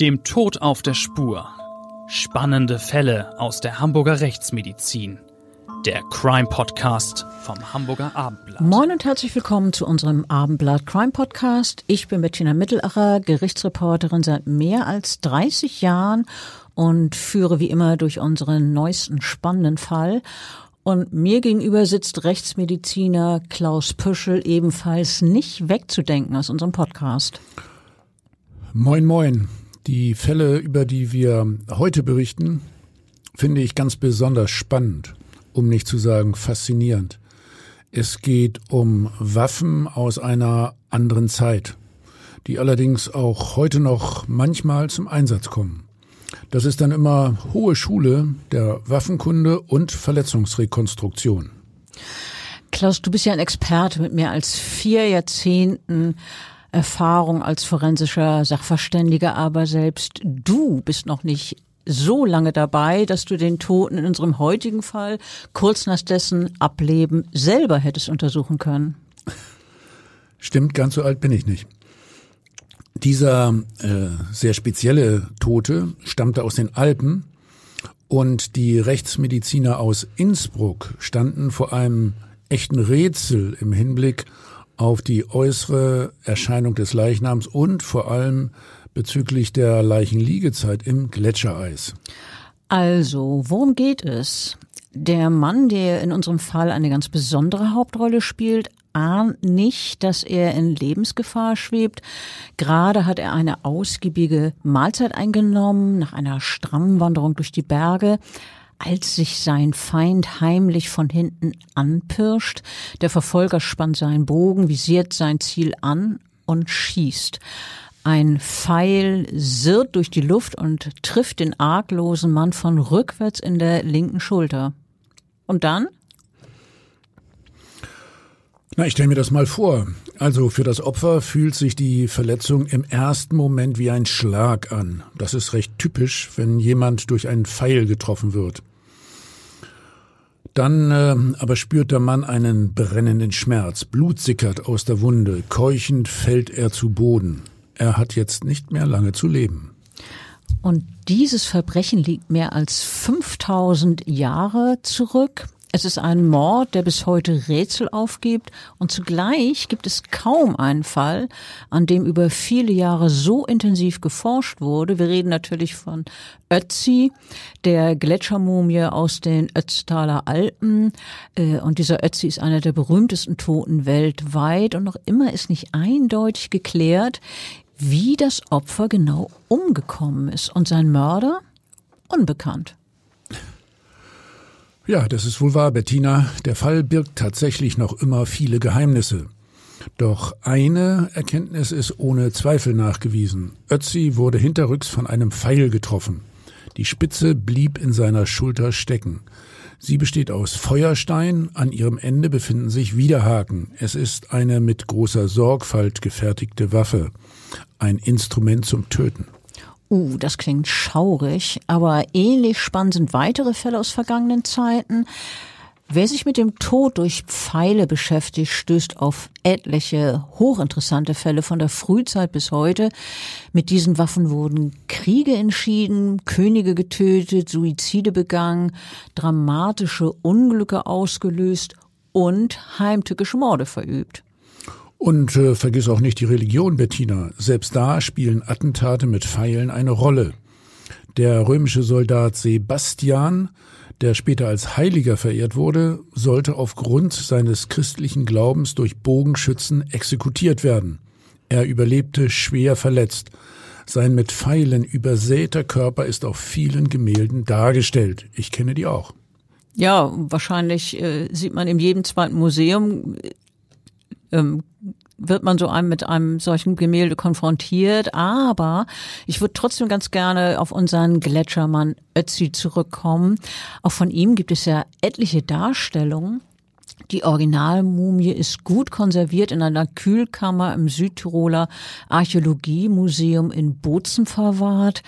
Dem Tod auf der Spur. Spannende Fälle aus der Hamburger Rechtsmedizin. Der Crime Podcast vom Hamburger Abendblatt. Moin und herzlich willkommen zu unserem Abendblatt Crime Podcast. Ich bin Bettina Mittelacher, Gerichtsreporterin seit mehr als 30 Jahren und führe wie immer durch unseren neuesten spannenden Fall. Und mir gegenüber sitzt Rechtsmediziner Klaus Püschel, ebenfalls nicht wegzudenken aus unserem Podcast. Moin, moin. Die Fälle, über die wir heute berichten, finde ich ganz besonders spannend, um nicht zu sagen faszinierend. Es geht um Waffen aus einer anderen Zeit, die allerdings auch heute noch manchmal zum Einsatz kommen. Das ist dann immer hohe Schule der Waffenkunde und Verletzungsrekonstruktion. Klaus, du bist ja ein Experte mit mehr als vier Jahrzehnten Erfahrung als forensischer Sachverständiger, aber selbst du bist noch nicht so lange dabei, dass du den Toten in unserem heutigen Fall kurz nach dessen Ableben selber hättest untersuchen können. Stimmt, ganz so alt bin ich nicht. Dieser äh, sehr spezielle Tote stammte aus den Alpen und die Rechtsmediziner aus Innsbruck standen vor einem echten Rätsel im Hinblick auf die äußere Erscheinung des Leichnams und vor allem bezüglich der Leichenliegezeit im Gletschereis. Also, worum geht es? Der Mann, der in unserem Fall eine ganz besondere Hauptrolle spielt, ahnt nicht, dass er in Lebensgefahr schwebt. Gerade hat er eine ausgiebige Mahlzeit eingenommen nach einer strammen Wanderung durch die Berge. Als sich sein Feind heimlich von hinten anpirscht, der Verfolger spannt seinen Bogen, visiert sein Ziel an und schießt. Ein Pfeil sirrt durch die Luft und trifft den arglosen Mann von rückwärts in der linken Schulter. Und dann? Na, ich stelle mir das mal vor. Also für das Opfer fühlt sich die Verletzung im ersten Moment wie ein Schlag an. Das ist recht typisch, wenn jemand durch einen Pfeil getroffen wird. Dann äh, aber spürt der Mann einen brennenden Schmerz. Blut sickert aus der Wunde. Keuchend fällt er zu Boden. Er hat jetzt nicht mehr lange zu leben. Und dieses Verbrechen liegt mehr als 5000 Jahre zurück. Es ist ein Mord, der bis heute Rätsel aufgibt und zugleich gibt es kaum einen Fall, an dem über viele Jahre so intensiv geforscht wurde. Wir reden natürlich von Ötzi, der Gletschermumie aus den Ötztaler Alpen. Äh, und dieser Ötzi ist einer der berühmtesten Toten weltweit und noch immer ist nicht eindeutig geklärt, wie das Opfer genau umgekommen ist und sein Mörder unbekannt. Ja, das ist wohl wahr, Bettina. Der Fall birgt tatsächlich noch immer viele Geheimnisse. Doch eine Erkenntnis ist ohne Zweifel nachgewiesen. Ötzi wurde hinterrücks von einem Pfeil getroffen. Die Spitze blieb in seiner Schulter stecken. Sie besteht aus Feuerstein, an ihrem Ende befinden sich Widerhaken. Es ist eine mit großer Sorgfalt gefertigte Waffe, ein Instrument zum Töten. Uh, das klingt schaurig, aber ähnlich spannend sind weitere Fälle aus vergangenen Zeiten. Wer sich mit dem Tod durch Pfeile beschäftigt, stößt auf etliche hochinteressante Fälle von der Frühzeit bis heute. Mit diesen Waffen wurden Kriege entschieden, Könige getötet, Suizide begangen, dramatische Unglücke ausgelöst und heimtückische Morde verübt. Und äh, vergiss auch nicht die Religion, Bettina. Selbst da spielen Attentate mit Pfeilen eine Rolle. Der römische Soldat Sebastian, der später als Heiliger verehrt wurde, sollte aufgrund seines christlichen Glaubens durch Bogenschützen exekutiert werden. Er überlebte schwer verletzt. Sein mit Pfeilen übersäter Körper ist auf vielen Gemälden dargestellt. Ich kenne die auch. Ja, wahrscheinlich äh, sieht man in jedem zweiten Museum ähm, wird man so einem mit einem solchen Gemälde konfrontiert. Aber ich würde trotzdem ganz gerne auf unseren Gletschermann Ötzi zurückkommen. Auch von ihm gibt es ja etliche Darstellungen. Die Originalmumie ist gut konserviert in einer Kühlkammer im Südtiroler Archäologiemuseum in Bozen verwahrt,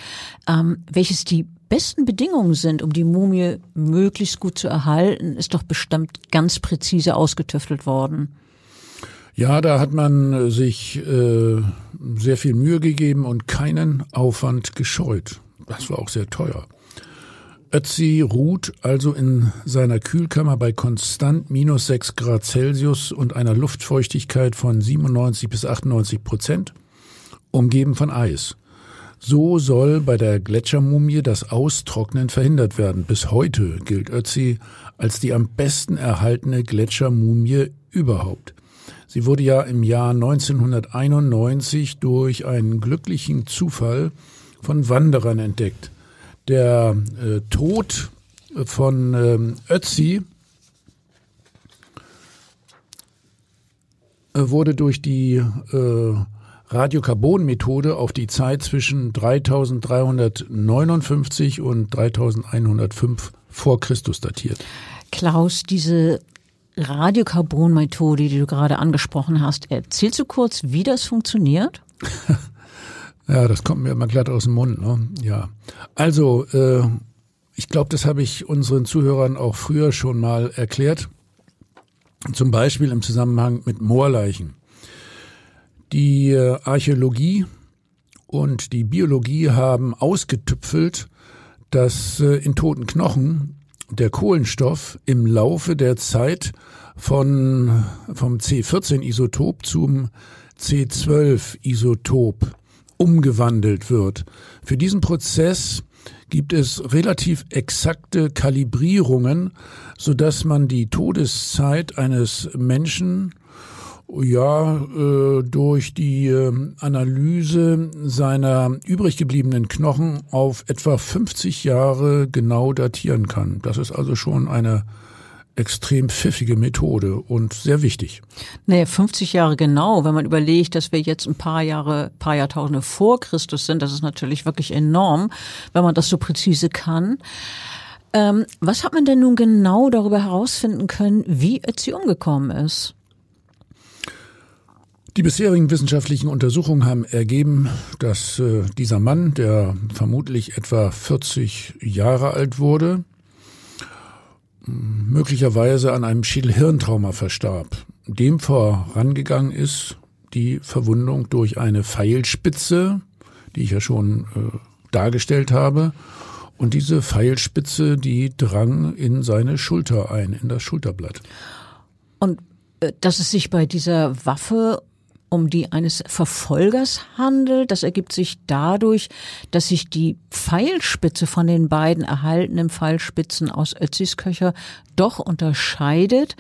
ähm, welches die besten Bedingungen sind, um die Mumie möglichst gut zu erhalten, ist doch bestimmt ganz präzise ausgetüftelt worden. Ja, da hat man sich äh, sehr viel Mühe gegeben und keinen Aufwand gescheut. Das war auch sehr teuer. Ötzi ruht also in seiner Kühlkammer bei konstant minus 6 Grad Celsius und einer Luftfeuchtigkeit von 97 bis 98 Prozent, umgeben von Eis. So soll bei der Gletschermumie das Austrocknen verhindert werden. Bis heute gilt Ötzi als die am besten erhaltene Gletschermumie überhaupt. Sie wurde ja im Jahr 1991 durch einen glücklichen Zufall von Wanderern entdeckt der äh, Tod von ähm, Ötzi äh, wurde durch die äh, Radiokarbon-Methode auf die Zeit zwischen 3359 und 3105 vor Christus datiert. Klaus, diese Radiokarbon-Methode, die du gerade angesprochen hast, erzählst du kurz, wie das funktioniert? Ja, das kommt mir immer glatt aus dem Mund. Ne? Ja, also äh, ich glaube, das habe ich unseren Zuhörern auch früher schon mal erklärt. Zum Beispiel im Zusammenhang mit Moorleichen. Die äh, Archäologie und die Biologie haben ausgetüpfelt, dass äh, in toten Knochen der Kohlenstoff im Laufe der Zeit von, vom C14-Isotop zum C12-Isotop umgewandelt wird. Für diesen Prozess gibt es relativ exakte Kalibrierungen, so dass man die Todeszeit eines Menschen ja äh, durch die äh, Analyse seiner übrig gebliebenen Knochen auf etwa 50 Jahre genau datieren kann. Das ist also schon eine extrem pfiffige Methode und sehr wichtig. Naja, 50 Jahre genau, wenn man überlegt, dass wir jetzt ein paar Jahre, paar Jahrtausende vor Christus sind, das ist natürlich wirklich enorm, wenn man das so präzise kann. Ähm, was hat man denn nun genau darüber herausfinden können, wie Ötzi umgekommen ist? Die bisherigen wissenschaftlichen Untersuchungen haben ergeben, dass äh, dieser Mann, der vermutlich etwa 40 Jahre alt wurde, möglicherweise an einem Schädelhirntrauma verstarb. Dem vorangegangen ist die Verwundung durch eine Pfeilspitze, die ich ja schon äh, dargestellt habe. Und diese Pfeilspitze, die drang in seine Schulter ein, in das Schulterblatt. Und äh, dass es sich bei dieser Waffe um die eines Verfolgers handelt. Das ergibt sich dadurch, dass sich die Pfeilspitze von den beiden erhaltenen Pfeilspitzen aus Ötzis Köcher doch unterscheidet.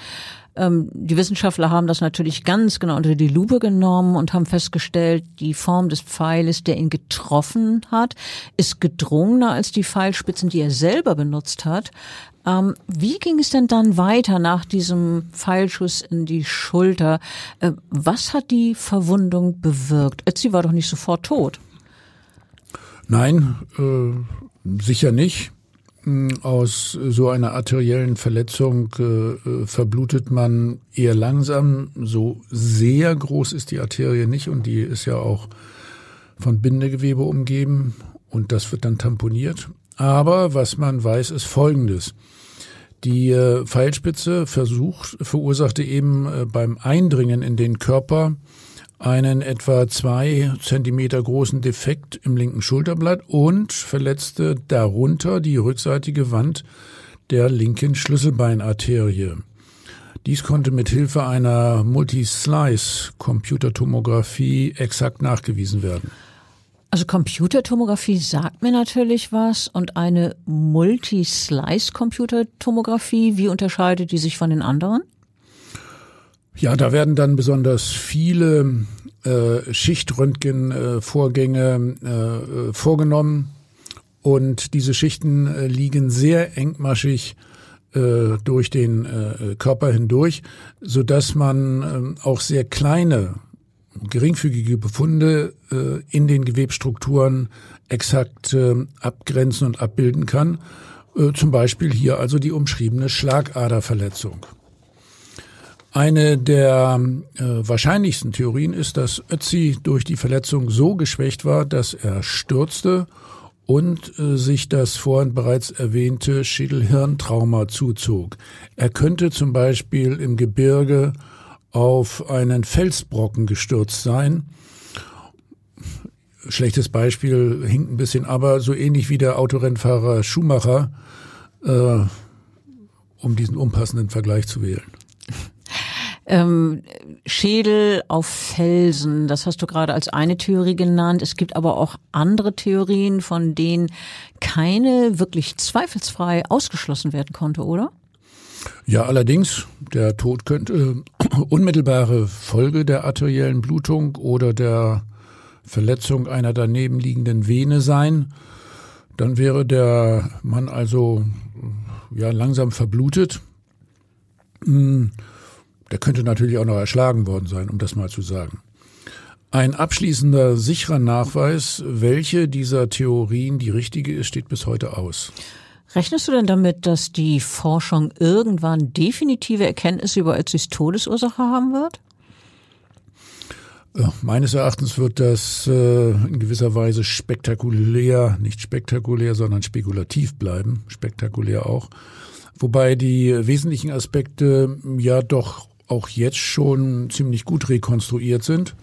Ähm, die Wissenschaftler haben das natürlich ganz genau unter die Lupe genommen und haben festgestellt, die Form des Pfeiles, der ihn getroffen hat, ist gedrungener als die Pfeilspitzen, die er selber benutzt hat. Ähm, wie ging es denn dann weiter nach diesem Pfeilschuss in die Schulter? Äh, was hat die Verwundung bewirkt? Ötzi war doch nicht sofort tot. Nein, äh, sicher nicht. Hm, aus so einer arteriellen Verletzung äh, äh, verblutet man eher langsam. So sehr groß ist die Arterie nicht und die ist ja auch von Bindegewebe umgeben und das wird dann tamponiert. Aber was man weiß, ist Folgendes. Die äh, Pfeilspitze versucht, verursachte eben äh, beim Eindringen in den Körper einen etwa zwei Zentimeter großen Defekt im linken Schulterblatt und verletzte darunter die rückseitige Wand der linken Schlüsselbeinarterie. Dies konnte mit Hilfe einer Multi-Slice-Computertomographie exakt nachgewiesen werden. Also Computertomographie sagt mir natürlich was und eine Multi-Slice-Computertomographie, wie unterscheidet die sich von den anderen? Ja, da werden dann besonders viele äh, Schichtröntgenvorgänge äh, äh, vorgenommen und diese Schichten äh, liegen sehr engmaschig äh, durch den äh, Körper hindurch, so dass man äh, auch sehr kleine geringfügige Befunde äh, in den Gewebstrukturen exakt äh, abgrenzen und abbilden kann. Äh, zum Beispiel hier also die umschriebene Schlagaderverletzung. Eine der äh, wahrscheinlichsten Theorien ist, dass Ötzi durch die Verletzung so geschwächt war, dass er stürzte und äh, sich das vorhin bereits erwähnte Schädelhirntrauma zuzog. Er könnte zum Beispiel im Gebirge auf einen Felsbrocken gestürzt sein. Schlechtes Beispiel hinkt ein bisschen, aber so ähnlich wie der Autorennfahrer Schumacher, äh, um diesen unpassenden Vergleich zu wählen. Ähm, Schädel auf Felsen, das hast du gerade als eine Theorie genannt. Es gibt aber auch andere Theorien, von denen keine wirklich zweifelsfrei ausgeschlossen werden konnte, oder? Ja, allerdings, der Tod könnte unmittelbare Folge der arteriellen Blutung oder der Verletzung einer daneben liegenden Vene sein. Dann wäre der Mann also ja langsam verblutet. Hm, der könnte natürlich auch noch erschlagen worden sein, um das mal zu sagen. Ein abschließender, sicherer Nachweis, welche dieser Theorien die richtige ist, steht bis heute aus. Rechnest du denn damit, dass die Forschung irgendwann definitive Erkenntnisse über Ötzis Todesursache haben wird? Ja, meines Erachtens wird das äh, in gewisser Weise spektakulär, nicht spektakulär, sondern spekulativ bleiben, spektakulär auch. Wobei die wesentlichen Aspekte ja doch auch jetzt schon ziemlich gut rekonstruiert sind.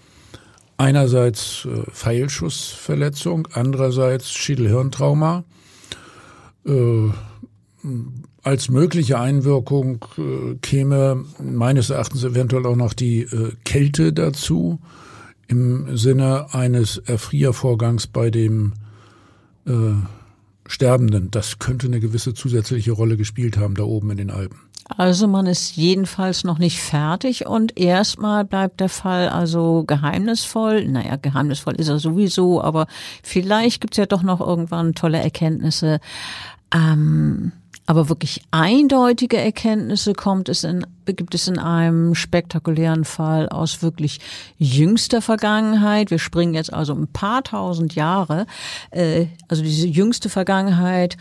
Einerseits äh, Pfeilschussverletzung, andererseits Schädelhirntrauma. Äh, als mögliche Einwirkung äh, käme meines Erachtens eventuell auch noch die äh, Kälte dazu im Sinne eines Erfriervorgangs bei dem äh, Sterbenden. Das könnte eine gewisse zusätzliche Rolle gespielt haben da oben in den Alpen. Also man ist jedenfalls noch nicht fertig und erstmal bleibt der Fall also geheimnisvoll. Naja, geheimnisvoll ist er sowieso, aber vielleicht gibt's ja doch noch irgendwann tolle Erkenntnisse. Ähm, aber wirklich eindeutige Erkenntnisse kommt es in, gibt es in einem spektakulären Fall aus wirklich jüngster Vergangenheit. Wir springen jetzt also ein paar tausend Jahre. Äh, also diese jüngste Vergangenheit,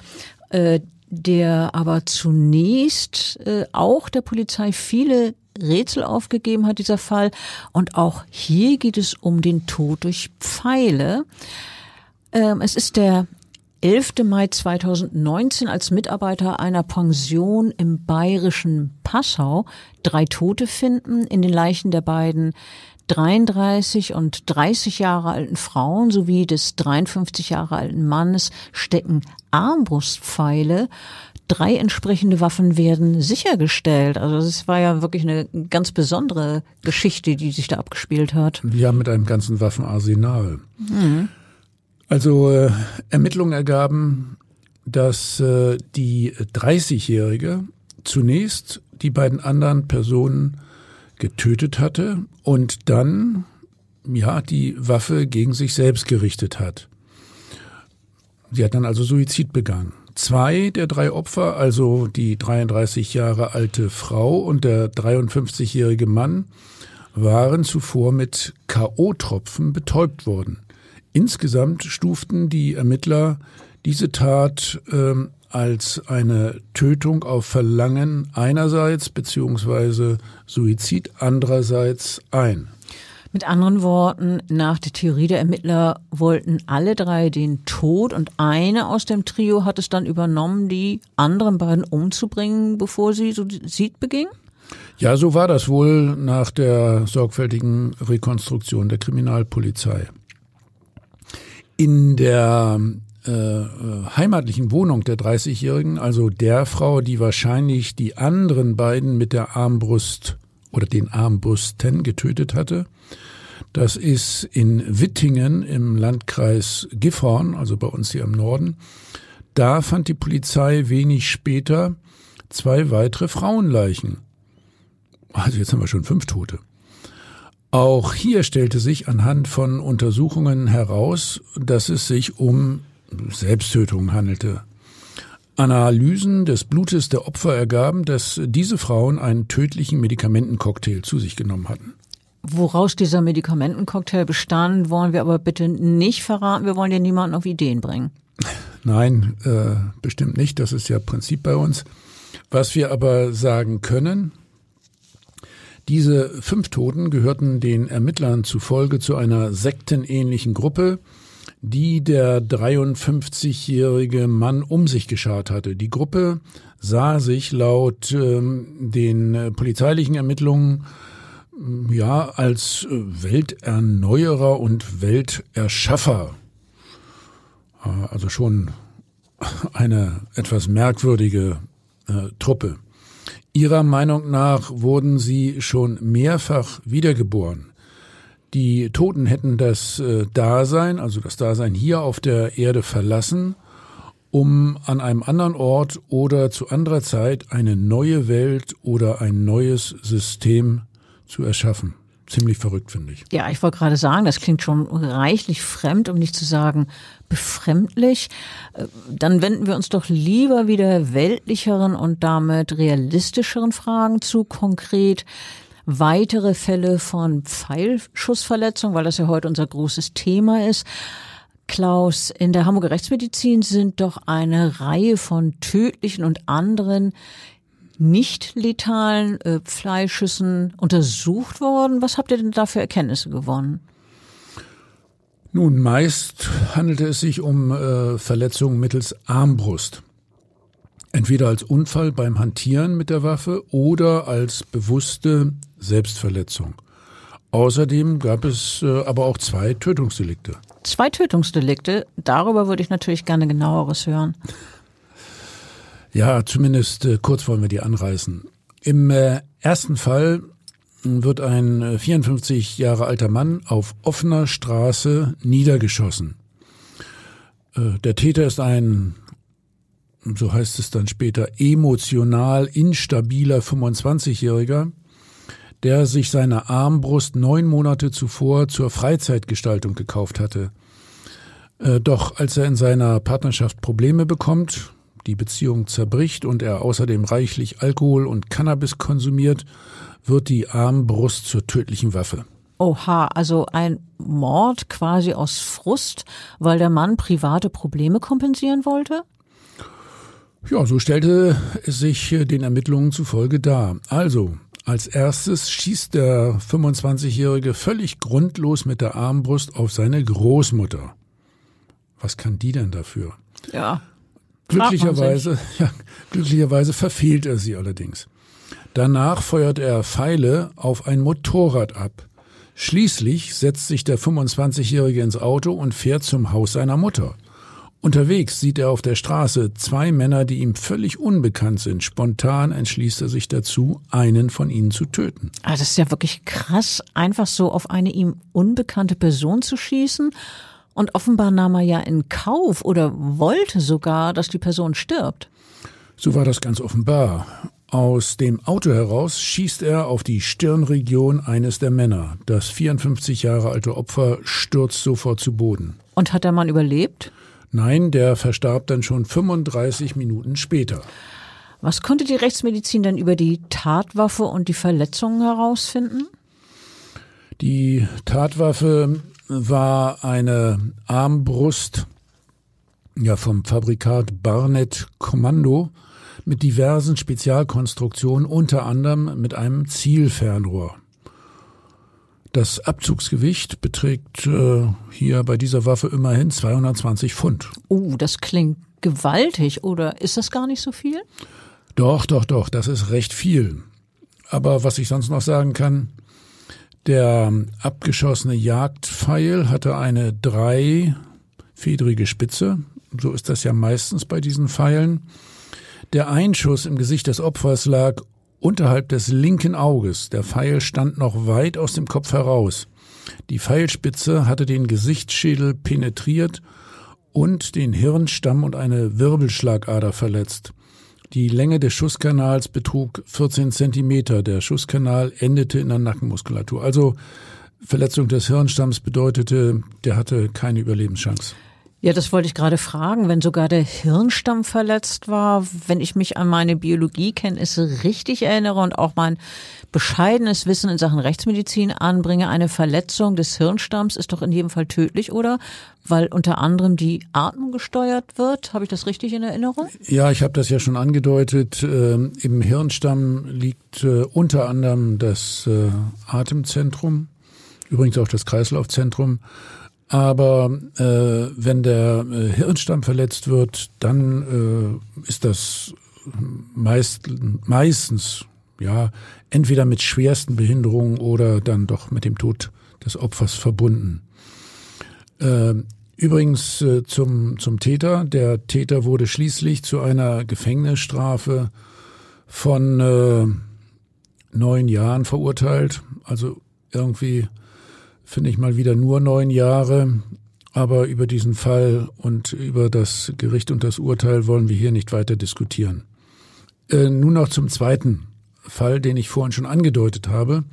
äh, der aber zunächst äh, auch der Polizei viele Rätsel aufgegeben hat, dieser Fall. Und auch hier geht es um den Tod durch Pfeile. Ähm, es ist der 11. Mai 2019 als Mitarbeiter einer Pension im bayerischen Passau drei Tote finden. In den Leichen der beiden 33 und 30 Jahre alten Frauen sowie des 53 Jahre alten Mannes stecken Armbrustpfeile. Drei entsprechende Waffen werden sichergestellt. Also es war ja wirklich eine ganz besondere Geschichte, die sich da abgespielt hat. Ja, mit einem ganzen Waffenarsenal. Mhm. Also äh, Ermittlungen ergaben, dass äh, die 30-Jährige zunächst die beiden anderen Personen getötet hatte und dann ja die Waffe gegen sich selbst gerichtet hat. Sie hat dann also Suizid begangen. Zwei der drei Opfer, also die 33 Jahre alte Frau und der 53-jährige Mann, waren zuvor mit KO-Tropfen betäubt worden. Insgesamt stuften die Ermittler diese Tat ähm, als eine Tötung auf Verlangen einerseits beziehungsweise Suizid andererseits ein. Mit anderen Worten, nach der Theorie der Ermittler wollten alle drei den Tod und eine aus dem Trio hat es dann übernommen, die anderen beiden umzubringen, bevor sie Suizid beging? Ja, so war das wohl nach der sorgfältigen Rekonstruktion der Kriminalpolizei. In der äh, äh, heimatlichen Wohnung der 30-Jährigen, also der Frau, die wahrscheinlich die anderen beiden mit der Armbrust oder den Armbrusten getötet hatte. Das ist in Wittingen im Landkreis Gifhorn, also bei uns hier im Norden. Da fand die Polizei wenig später zwei weitere Frauenleichen. Also jetzt haben wir schon fünf Tote. Auch hier stellte sich anhand von Untersuchungen heraus, dass es sich um Selbsttötung handelte. Analysen des Blutes der Opfer ergaben, dass diese Frauen einen tödlichen Medikamentencocktail zu sich genommen hatten. Woraus dieser Medikamentencocktail bestand, wollen wir aber bitte nicht verraten. Wir wollen ja niemanden auf Ideen bringen. Nein, äh, bestimmt nicht. Das ist ja Prinzip bei uns. Was wir aber sagen können, diese fünf Toten gehörten den Ermittlern zufolge zu einer sektenähnlichen Gruppe, die der 53-jährige Mann um sich geschart hatte. Die Gruppe sah sich laut ähm, den äh, polizeilichen Ermittlungen Ja, als Welterneuerer und Welterschaffer. Also schon eine etwas merkwürdige äh, Truppe. Ihrer Meinung nach wurden sie schon mehrfach wiedergeboren. Die Toten hätten das äh, Dasein, also das Dasein hier auf der Erde verlassen, um an einem anderen Ort oder zu anderer Zeit eine neue Welt oder ein neues System zu erschaffen. Ziemlich verrückt, finde ich. Ja, ich wollte gerade sagen, das klingt schon reichlich fremd, um nicht zu sagen befremdlich. Äh, dann wenden wir uns doch lieber wieder weltlicheren und damit realistischeren Fragen zu, konkret weitere Fälle von Pfeilschussverletzung, weil das ja heute unser großes Thema ist. Klaus, in der Hamburger Rechtsmedizin sind doch eine Reihe von tödlichen und anderen nicht letalen äh, Fleischschüssen untersucht worden. Was habt ihr denn da für Erkenntnisse gewonnen? Nun, meist handelte es sich um äh, Verletzungen mittels Armbrust. Entweder als Unfall beim Hantieren mit der Waffe oder als bewusste Selbstverletzung. Außerdem gab es äh, aber auch zwei Tötungsdelikte. Zwei Tötungsdelikte, darüber würde ich natürlich gerne genaueres hören. Ja, zumindest äh, kurz wollen wir die anreißen. Im äh, ersten Fall wird ein 54 äh, Jahre alter Mann auf offener Straße niedergeschossen. Äh, der Täter ist ein so heißt es dann später, emotional instabiler 25-Jähriger, der sich seine Armbrust neun Monate zuvor zur Freizeitgestaltung gekauft hatte. Äh, doch als er in seiner Partnerschaft Probleme bekommt, die Beziehung zerbricht und er außerdem reichlich Alkohol und Cannabis konsumiert, wird die Armbrust zur tödlichen Waffe. Oha, also ein Mord quasi aus Frust, weil der Mann private Probleme kompensieren wollte? Ja, so stellte es sich äh, den Ermittlungen zufolge dar. Also, als erstes schießt der 25-Jährige völlig grundlos mit der Armbrust auf seine Großmutter. Was kann die denn dafür? Ja. Glücklicherweise, ja, glücklicherweise verfehlt er sie allerdings. Danach feuert er Pfeile auf ein Motorrad ab. Schließlich setzt sich der 25-Jährige ins Auto und fährt zum Haus seiner Mutter. Unterwegs sieht er auf der Straße zwei Männer, die ihm völlig unbekannt sind. Spontan entschließt er sich dazu, einen von ihnen zu töten. Also das ist ja wirklich krass, einfach so auf eine ihm unbekannte Person zu schießen. Und offenbar nahm er ja in Kauf oder wollte sogar, dass die Person stirbt. So war das ganz offenbar. Aus dem Auto heraus schießt er auf die Stirnregion eines der Männer. Das 54 Jahre alte Opfer stürzt sofort zu Boden. Und hat der Mann überlebt? Nein, der verstarb dann schon 35 Minuten später. Was konnte die Rechtsmedizin denn über die Tatwaffe und die Verletzungen herausfinden? Die Tatwaffe war eine Armbrust ja, vom Fabrikat Barnett Kommando mit diversen Spezialkonstruktionen, unter anderem mit einem Zielfernrohr. Das Abzugsgewicht beträgt äh, hier bei dieser Waffe immerhin 220 Pfund. Oh, das klingt gewaltig, oder ist das gar nicht so viel? Doch, doch, doch, das ist recht viel. Aber was ich sonst noch sagen kann, der abgeschossene Jagdpfeil hatte eine dreifedrige Spitze. So ist das ja meistens bei diesen Pfeilen. Der Einschuss im Gesicht des Opfers lag unterhalb des linken Auges. Der Pfeil stand noch weit aus dem Kopf heraus. Die Pfeilspitze hatte den Gesichtsschädel penetriert und den Hirnstamm und eine Wirbelschlagader verletzt. Die Länge des Schusskanals betrug 14 Zentimeter. Der Schusskanal endete in der Nackenmuskulatur. Also Verletzung des Hirnstamms bedeutete, der hatte keine Überlebenschance. Ja, das wollte ich gerade fragen. Wenn sogar der Hirnstamm verletzt war, wenn ich mich an meine Biologiekenntnisse richtig erinnere und auch mein bescheidenes Wissen in Sachen Rechtsmedizin anbringe, eine Verletzung des Hirnstamms ist doch in jedem Fall tödlich, oder? Weil unter anderem die Atmung gesteuert wird. Habe ich das richtig in Erinnerung? Ja, ich habe das ja schon angedeutet. Ähm, Im Hirnstamm liegt äh, unter anderem das äh, Atemzentrum, übrigens auch das Kreislaufzentrum. Aber äh, wenn der äh, Hirnstamm verletzt wird, dann äh, ist das meist, meistens ja, entweder mit schwersten Behinderungen oder dann doch mit dem Tod des Opfers verbunden. Äh, übrigens äh, zum, zum Täter. Der Täter wurde schließlich zu einer Gefängnisstrafe von äh, neun Jahren verurteilt. Also irgendwie finde ich mal wieder nur neun Jahre. Aber über diesen Fall und über das Gericht und das Urteil wollen wir hier nicht weiter diskutieren. Äh, nun noch zum zweiten Fall, den ich vorhin schon angedeutet habe.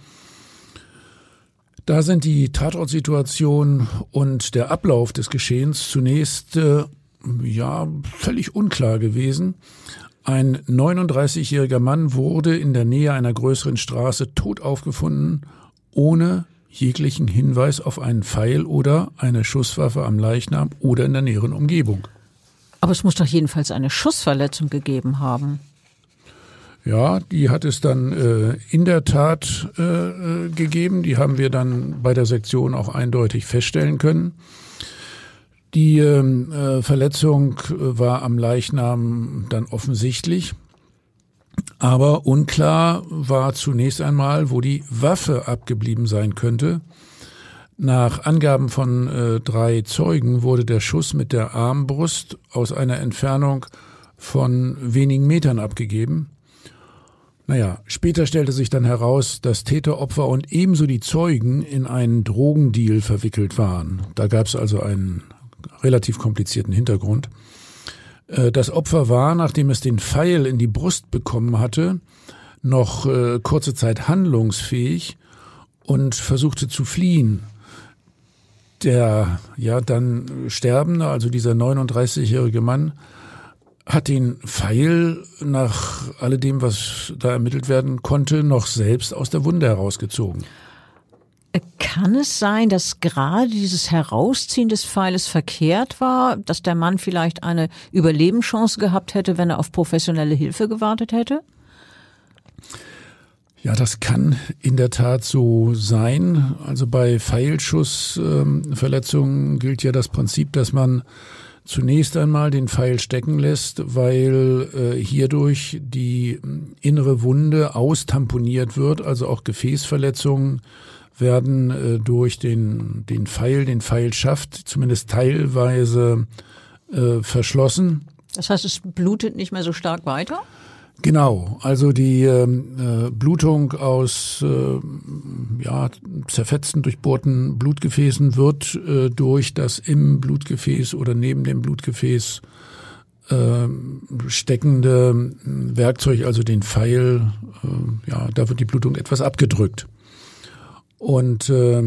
Da sind die Tatortsituation und der Ablauf des Geschehens zunächst äh, ja völlig unklar gewesen. Ein 39-jähriger Mann wurde in der Nähe einer größeren Straße tot aufgefunden, ohne jeglichen Hinweis auf einen Pfeil oder eine Schusswaffe am Leichnam oder in der näheren Umgebung. Aber es muss doch jedenfalls eine Schussverletzung gegeben haben. Ja, die hat es dann äh, in der Tat äh, gegeben. Die haben wir dann bei der Sektion auch eindeutig feststellen können. Die ähm, äh, Verletzung äh, war am Leichnam dann offensichtlich. Aber unklar war zunächst einmal, wo die Waffe abgeblieben sein könnte. Nach Angaben von äh, drei Zeugen wurde der Schuss mit der Armbrust aus einer Entfernung von wenigen Metern abgegeben. Naja, später stellte sich dann heraus, dass Täter, Opfer und ebenso die Zeugen in einen Drogendeal verwickelt waren. Da gab es also einen relativ komplizierten Hintergrund. Äh, das Opfer war, nachdem es den Pfeil in die Brust bekommen hatte, noch äh, kurze Zeit handlungsfähig und versuchte zu fliehen. Der ja dann Sterbende, also dieser 39-jährige Mann, hat den Pfeil nach alledem, was da ermittelt werden konnte, noch selbst aus der Wunde herausgezogen. Kann es sein, dass gerade dieses Herausziehen des Pfeiles verkehrt war, dass der Mann vielleicht eine Überlebenschance gehabt hätte, wenn er auf professionelle Hilfe gewartet hätte? Ja, das kann in der Tat so sein. Also bei Pfeilschussverletzungen ähm, gilt ja das Prinzip, dass man zunächst einmal den Pfeil stecken lässt, weil äh, hierdurch die innere Wunde austamponiert wird, also auch Gefäßverletzungen werden äh, durch den, den Pfeil, den Pfeilschaft zumindest teilweise äh, verschlossen. Das heißt, es blutet nicht mehr so stark weiter? Genau, also die ähm, äh, Blutung aus äh, ja, zerfetzten, durchbohrten Blutgefäßen wird äh, durch das im Blutgefäß oder neben dem Blutgefäß äh, steckende Werkzeug, also den Pfeil, äh, ja, da wird die Blutung etwas abgedrückt. Und äh,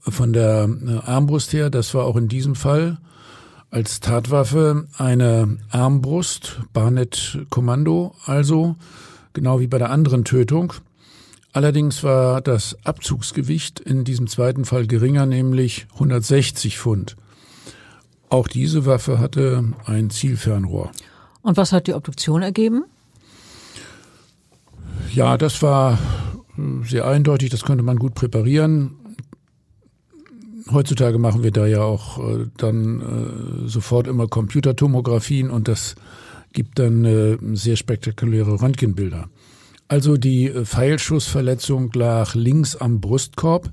von der äh, Armbrust her, das war auch in diesem Fall, als Tatwaffe eine Armbrust, Barnett Kommando, also genau wie bei der anderen Tötung. Allerdings war das Abzugsgewicht in diesem zweiten Fall geringer, nämlich 160 Pfund. Auch diese Waffe hatte ein Zielfernrohr. Und was hat die Obduktion ergeben? Ja, das war sehr eindeutig, das könnte man gut präparieren. Heutzutage machen wir da ja auch äh, dann äh, sofort immer Computertomographien und das gibt dann äh, sehr spektakuläre Röntgenbilder. Also die äh, Pfeilschussverletzung lag links am Brustkorb.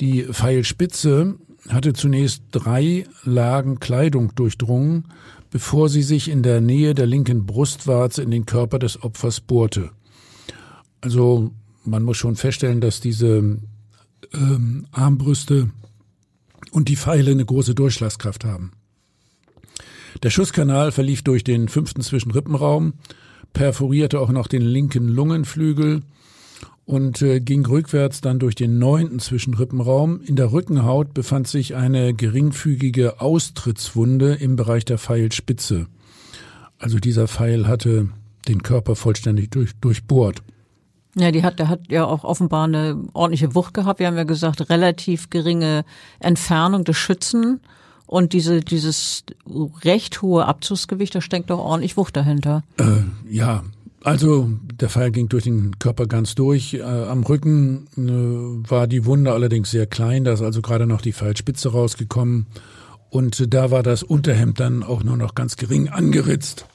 Die Pfeilspitze hatte zunächst drei Lagen Kleidung durchdrungen, bevor sie sich in der Nähe der linken Brustwarze in den Körper des Opfers bohrte. Also man muss schon feststellen, dass diese ähm, Armbrüste und die Pfeile eine große Durchschlagskraft haben. Der Schusskanal verlief durch den fünften Zwischenrippenraum, perforierte auch noch den linken Lungenflügel und äh, ging rückwärts dann durch den neunten Zwischenrippenraum. In der Rückenhaut befand sich eine geringfügige Austrittswunde im Bereich der Pfeilspitze. Also dieser Pfeil hatte den Körper vollständig durch, durchbohrt. Ja, die hat, der hat ja auch offenbar eine ordentliche Wucht gehabt. Wir haben ja gesagt, relativ geringe Entfernung des Schützen. Und diese, dieses recht hohe Abzugsgewicht, da steckt doch ordentlich Wucht dahinter. Äh, ja, also der Pfeil ging durch den Körper ganz durch. Äh, am Rücken äh, war die Wunde allerdings sehr klein, da ist also gerade noch die Pfeilspitze rausgekommen. Und da war das Unterhemd dann auch nur noch ganz gering angeritzt.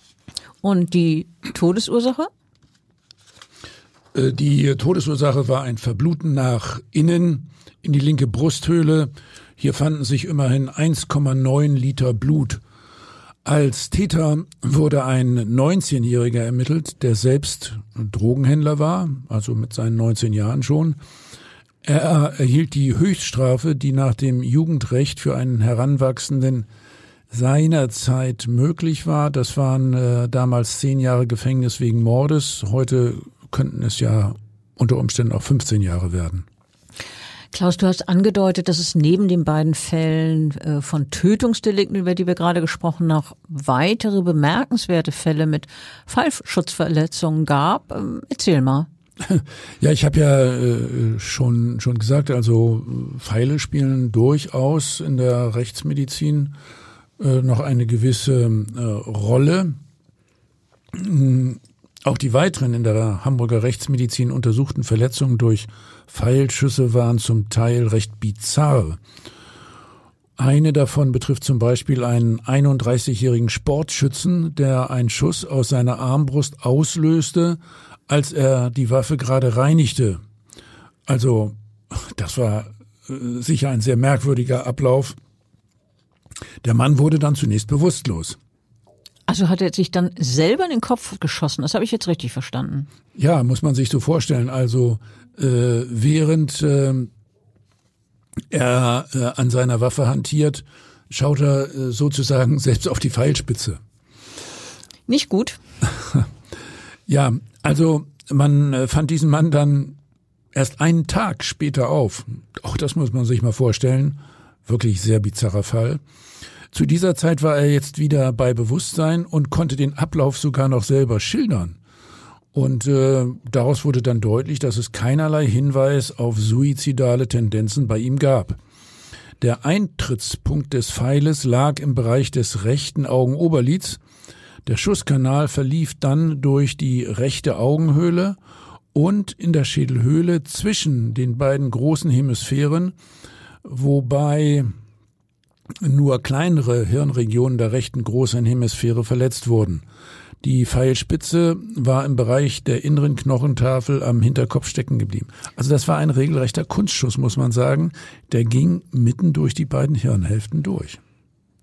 Und die Todesursache? Äh, die Todesursache war ein Verbluten nach innen in die linke Brusthöhle. Hier fanden sich immerhin 1,9 Liter Blut. Als Täter wurde ein 19-Jähriger ermittelt, der selbst Drogenhändler war, also mit seinen 19 Jahren schon. Er erhielt die Höchststrafe, die nach dem Jugendrecht für einen Heranwachsenden seinerzeit möglich war. Das waren äh, damals zehn Jahre Gefängnis wegen Mordes. Heute könnten es ja unter Umständen auch 15 Jahre werden. Klaus, du hast angedeutet, dass es neben den beiden Fällen äh, von Tötungsdelikten, über die wir gerade gesprochen haben, noch weitere bemerkenswerte Fälle mit Fallschutzverletzungen gab. Ähm, erzähl mal. Ja, ich habe ja äh, schon schon gesagt, also Pfeile spielen durchaus in der Rechtsmedizin äh, noch eine gewisse Rolle. Auch die weiteren in der Hamburger Rechtsmedizin untersuchten Verletzungen durch Pfeilschüsse waren zum Teil recht bizarr. Eine davon betrifft zum Beispiel einen 31-jährigen Sportschützen, der einen Schuss aus seiner Armbrust auslöste, als er die Waffe gerade reinigte. Also, das war äh, sicher ein sehr merkwürdiger Ablauf. Der Mann wurde dann zunächst bewusstlos. Also hat er sich dann selber in den Kopf geschossen. Das habe ich jetzt richtig verstanden. Ja, muss man sich so vorstellen. Also äh, während äh, er äh, an seiner Waffe hantiert, schaut er äh, sozusagen selbst auf die Pfeilspitze. Nicht gut. ja, also man äh, fand diesen Mann dann erst einen Tag später auf. Auch das muss man sich mal vorstellen. Wirklich sehr bizarrer Fall. Zu dieser Zeit war er jetzt wieder bei Bewusstsein und konnte den Ablauf sogar noch selber schildern. Und äh, daraus wurde dann deutlich, dass es keinerlei Hinweis auf suizidale Tendenzen bei ihm gab. Der Eintrittspunkt des Pfeiles lag im Bereich des rechten Augenoberlids. Der Schusskanal verlief dann durch die rechte Augenhöhle und in der Schädelhöhle zwischen den beiden großen Hemisphären, wobei nur kleinere Hirnregionen der rechten großen Hemisphäre verletzt wurden. Die Pfeilspitze war im Bereich der inneren Knochentafel am Hinterkopf stecken geblieben. Also das war ein regelrechter Kunstschuss, muss man sagen. Der ging mitten durch die beiden Hirnhälften durch.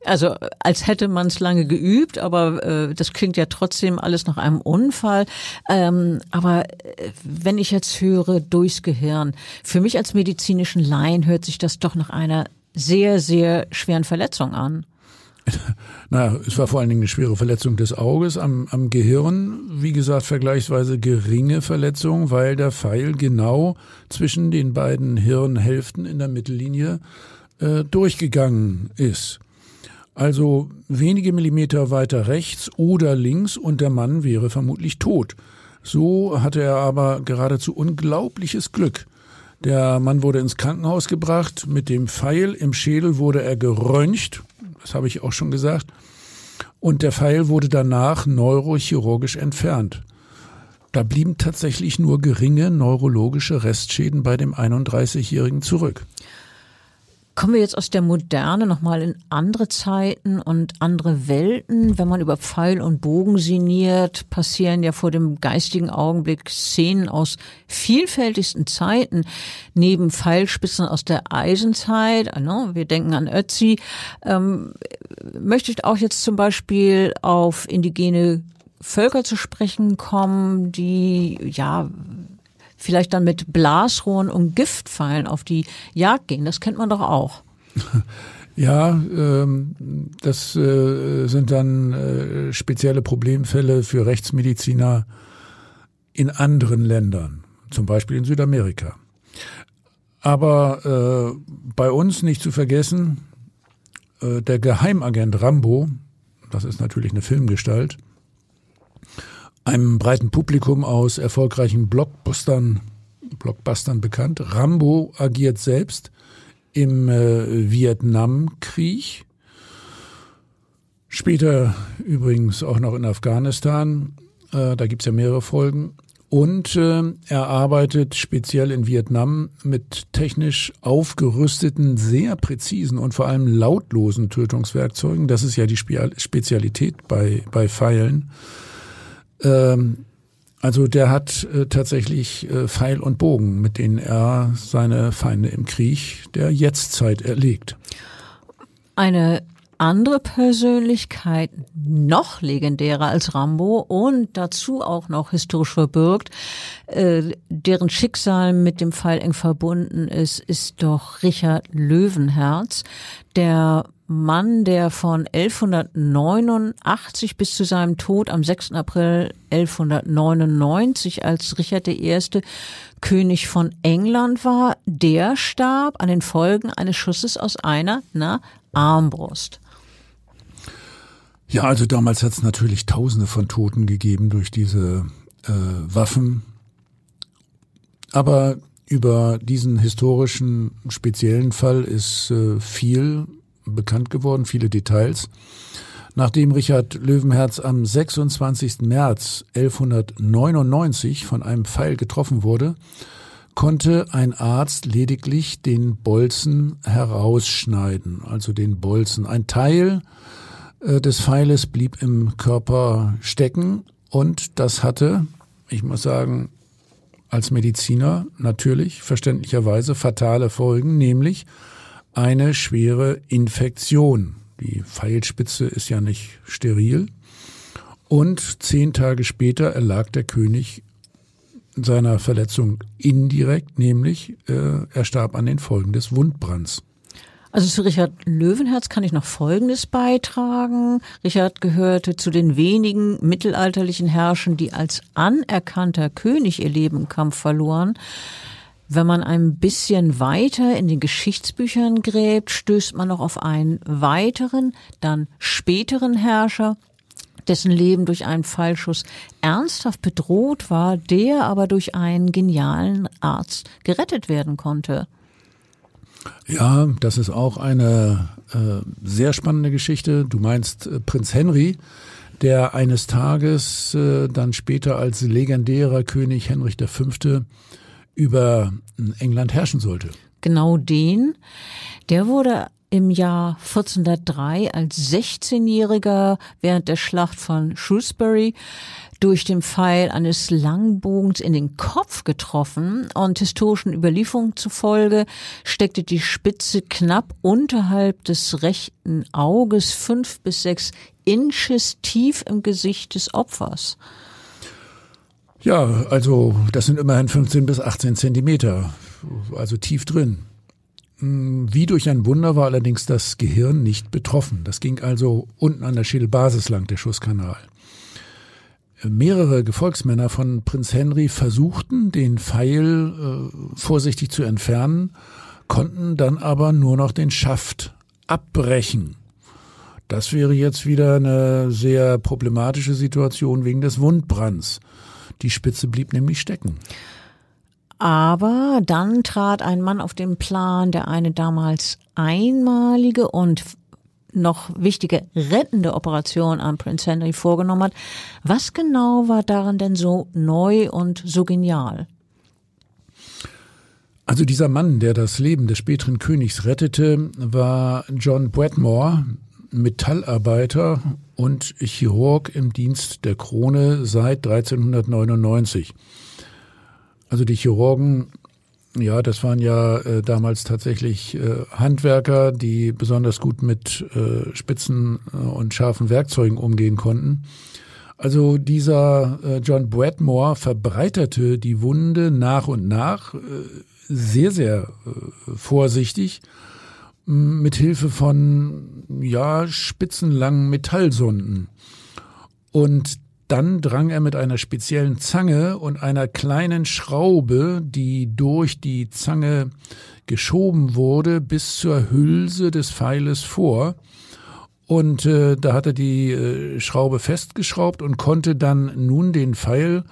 Also als hätte man es lange geübt, aber äh, das klingt ja trotzdem alles nach einem Unfall. Ähm, aber äh, wenn ich jetzt höre, durchs Gehirn, für mich als medizinischen Laien hört sich das doch nach einer sehr, sehr schweren Verletzung an. Naja, es war vor allen Dingen eine schwere Verletzung des Auges am, am Gehirn. Wie gesagt, vergleichsweise geringe Verletzung, weil der Pfeil genau zwischen den beiden Hirnhälften in der Mittellinie äh, durchgegangen ist. Also wenige Millimeter weiter rechts oder links und der Mann wäre vermutlich tot. So hatte er aber geradezu unglaubliches Glück. Der Mann wurde ins Krankenhaus gebracht. Mit dem Pfeil im Schädel wurde er geröntgt. Das habe ich auch schon gesagt. Und der Pfeil wurde danach neurochirurgisch entfernt. Da blieben tatsächlich nur geringe neurologische Restschäden bei dem 31-Jährigen zurück. Kommen wir jetzt aus der Moderne nochmal in andere Zeiten und andere Welten. Wenn man über Pfeil und Bogen sinniert, passieren ja vor dem geistigen Augenblick Szenen aus vielfältigsten Zeiten. Neben Pfeilspitzen aus der Eisenzeit, ne, wir denken an Ötzi, ähm, möchte ich auch jetzt zum Beispiel auf indigene Völker zu sprechen kommen, die ja vielleicht dann mit Blasrohren und Giftpfeilen auf die Jagd gehen. Das kennt man doch auch. Ja, ähm, das äh, sind dann äh, spezielle Problemfälle für Rechtsmediziner in anderen Ländern, zum Beispiel in Südamerika. Aber äh, bei uns nicht zu vergessen, äh, der Geheimagent Rambo, das ist natürlich eine Filmgestalt, einem breiten Publikum aus erfolgreichen Blockbustern, Blockbustern bekannt. Rambo agiert selbst im äh, Vietnamkrieg, später übrigens auch noch in Afghanistan. Äh, da gibt's ja mehrere Folgen. Und äh, er arbeitet speziell in Vietnam mit technisch aufgerüsteten, sehr präzisen und vor allem lautlosen Tötungswerkzeugen. Das ist ja die Spezialität bei, bei Pfeilen. Ähm, Also der hat äh, tatsächlich äh, Pfeil und Bogen, mit denen er seine Feinde im Krieg der Jetztzeit erlegt. Eine andere Persönlichkeit, noch legendärer als Rambo und dazu auch noch historisch verbürgt, äh, deren Schicksal mit dem Fall eng verbunden ist, ist doch Richard Löwenherz, der Mann, der von 1189 bis zu seinem Tod am 6. April 1199 als Richard I. König von England war, der starb an den Folgen eines Schusses aus einer, na, Armbrust. Ja, also damals hat es natürlich Tausende von Toten gegeben durch diese äh, Waffen. Aber über diesen historischen speziellen Fall ist äh, viel bekannt geworden, viele Details. Nachdem Richard Löwenherz am 26. März 1199 von einem Pfeil getroffen wurde, konnte ein Arzt lediglich den Bolzen herausschneiden, also den Bolzen. Ein Teil äh, des Pfeiles blieb im Körper stecken und das hatte, ich muss sagen, als Mediziner natürlich verständlicherweise fatale Folgen, nämlich eine schwere Infektion. Die Pfeilspitze ist ja nicht steril. Und zehn Tage später erlag der König seiner Verletzung indirekt, nämlich äh, er starb an den Folgen des Wundbrands. Also zu Richard Löwenherz kann ich noch Folgendes beitragen. Richard gehörte zu den wenigen mittelalterlichen Herrschern, die als anerkannter König ihr Leben im Kampf verloren. Wenn man ein bisschen weiter in den Geschichtsbüchern gräbt, stößt man noch auf einen weiteren, dann späteren Herrscher, dessen Leben durch einen Fallschuss ernsthaft bedroht war, der aber durch einen genialen Arzt gerettet werden konnte. Ja, das ist auch eine äh, sehr spannende Geschichte. Du meinst äh, Prinz Henry, der eines Tages äh, dann später als legendärer König Henrich V. über England herrschen sollte. Genau den. Der wurde im Jahr 1403 als 16-Jähriger während der Schlacht von Shrewsbury durch den Pfeil eines Langbogens in den Kopf getroffen und historischen Überlieferungen zufolge steckte die Spitze knapp unterhalb des rechten Auges fünf bis sechs Inches tief im Gesicht des Opfers. Ja, also das sind immerhin 15 bis 18 Zentimeter, also tief drin. Wie durch ein Wunder war allerdings das Gehirn nicht betroffen. Das ging also unten an der Schädelbasis lang, der Schusskanal. Mehrere Gefolgsmänner von Prinz Henry versuchten, den Pfeil äh, vorsichtig zu entfernen, konnten dann aber nur noch den Schaft abbrechen. Das wäre jetzt wieder eine sehr problematische Situation wegen des Wundbrands. Die Spitze blieb nämlich stecken. Aber dann trat ein Mann auf den Plan, der eine damals einmalige und noch wichtige rettende Operation an Prince Henry vorgenommen hat. Was genau war daran denn so neu und so genial? Also dieser Mann, der das Leben des späteren Königs rettete, war John Bradmore, Metallarbeiter und Chirurg im Dienst der Krone seit 1399. Also die Chirurgen ja, das waren ja äh, damals tatsächlich äh, Handwerker, die besonders gut mit äh, spitzen äh, und scharfen Werkzeugen umgehen konnten. Also dieser äh, John Bradmore verbreiterte die Wunde nach und nach äh, sehr, sehr vorsichtig mit Hilfe von ja spitzenlangen Metallsonden. Und dann drang er mit einer speziellen Zange und einer kleinen Schraube, die durch die Zange geschoben wurde, bis zur Hülse des Pfeiles vor. Und äh, da hat er die äh, Schraube festgeschraubt und konnte dann nun den Pfeil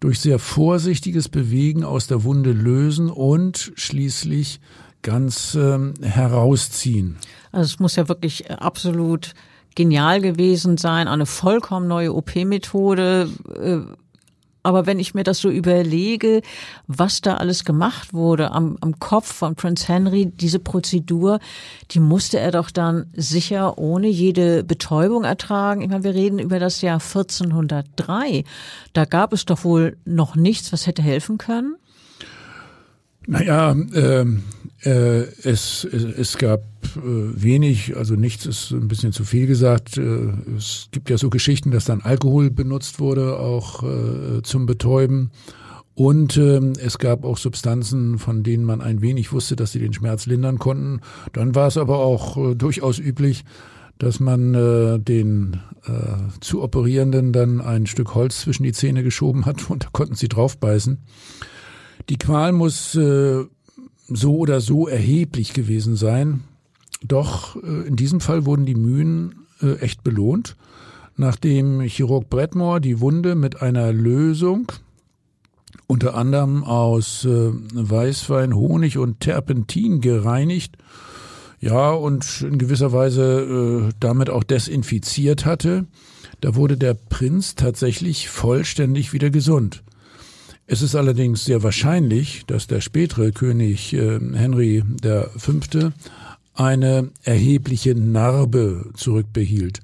durch sehr vorsichtiges Bewegen aus der Wunde lösen und schließlich ganz ähm, herausziehen. Also es muss ja wirklich absolut genial gewesen sein, eine vollkommen neue OP-Methode. Äh, Aber wenn ich mir das so überlege, was da alles gemacht wurde am, am Kopf von Prince Henry, diese Prozedur, die musste er doch dann sicher ohne jede Betäubung ertragen. Ich meine, wir reden über das Jahr 1403. Da gab es doch wohl noch nichts, was hätte helfen können. Naja, ähm, äh, es, es gab äh, wenig, also nichts ist ein bisschen zu viel gesagt. Äh, es gibt ja so Geschichten, dass dann Alkohol benutzt wurde, auch äh, zum Betäuben. Und ähm, es gab auch Substanzen, von denen man ein wenig wusste, dass sie den Schmerz lindern konnten. Dann war es aber auch äh, durchaus üblich, dass man äh, den äh, zu Operierenden dann ein Stück Holz zwischen die Zähne geschoben hat und da konnten sie draufbeißen. Die Qual muss äh, so oder so erheblich gewesen sein. Doch äh, in diesem Fall wurden die Mühen äh, echt belohnt. Nachdem Chirurg Bretmore die Wunde mit einer Lösung, unter anderem aus Weißwein, Honig und Terpentin gereinigt, ja, und in gewisser Weise damit auch desinfiziert hatte, da wurde der Prinz tatsächlich vollständig wieder gesund. Es ist allerdings sehr wahrscheinlich, dass der spätere König äh, Henry V. eine erhebliche Narbe zurückbehielt.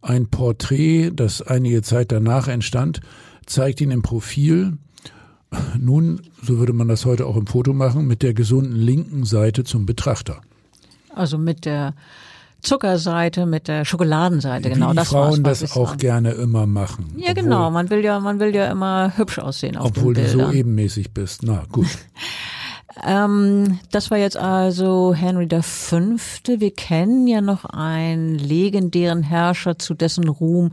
Ein Porträt, das einige Zeit danach entstand, zeigt ihn im Profil, nun, so würde man das heute auch im Foto machen, mit der gesunden linken Seite zum Betrachter. Also mit der Zuckerseite, mit der Schokoladenseite, genau. Wie das Frauen das auch an. gerne immer machen. Ja, obwohl, genau. Man will ja, man will ja immer hübsch aussehen auf Obwohl du so ebenmäßig bist. Na, gut. Ähm, das war jetzt also Henry V. Wir kennen ja noch einen legendären Herrscher, zu dessen Ruhm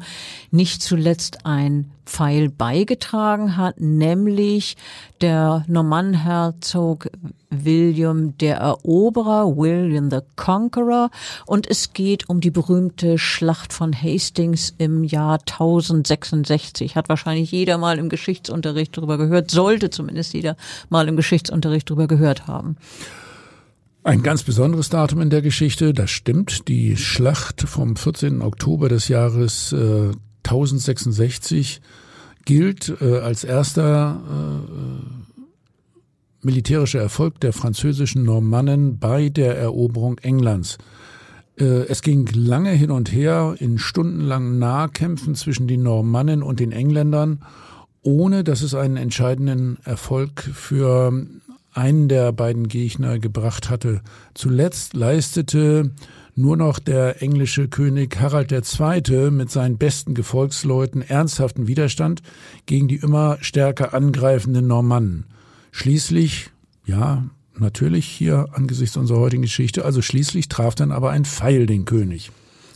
nicht zuletzt ein Pfeil beigetragen hat, nämlich der Normannenherzog William der Eroberer, William the Conqueror. Und es geht um die berühmte Schlacht von Hastings im Jahr 1066. Hat wahrscheinlich jeder mal im Geschichtsunterricht darüber gehört, sollte zumindest jeder mal im Geschichtsunterricht darüber gehört haben. Ein ganz besonderes Datum in der Geschichte, das stimmt. Die Schlacht vom 14. Oktober des Jahres äh, 1066 gilt äh, als erster äh, militärischer Erfolg der französischen Normannen bei der Eroberung Englands. Äh, es ging lange hin und her in stundenlangen Nahkämpfen zwischen den Normannen und den Engländern, ohne dass es einen entscheidenden Erfolg für einen der beiden Gegner gebracht hatte. Zuletzt leistete nur noch der englische König Harald II. mit seinen besten Gefolgsleuten ernsthaften Widerstand gegen die immer stärker angreifenden Normannen. Schließlich, ja, natürlich hier angesichts unserer heutigen Geschichte, also schließlich traf dann aber ein Pfeil den König.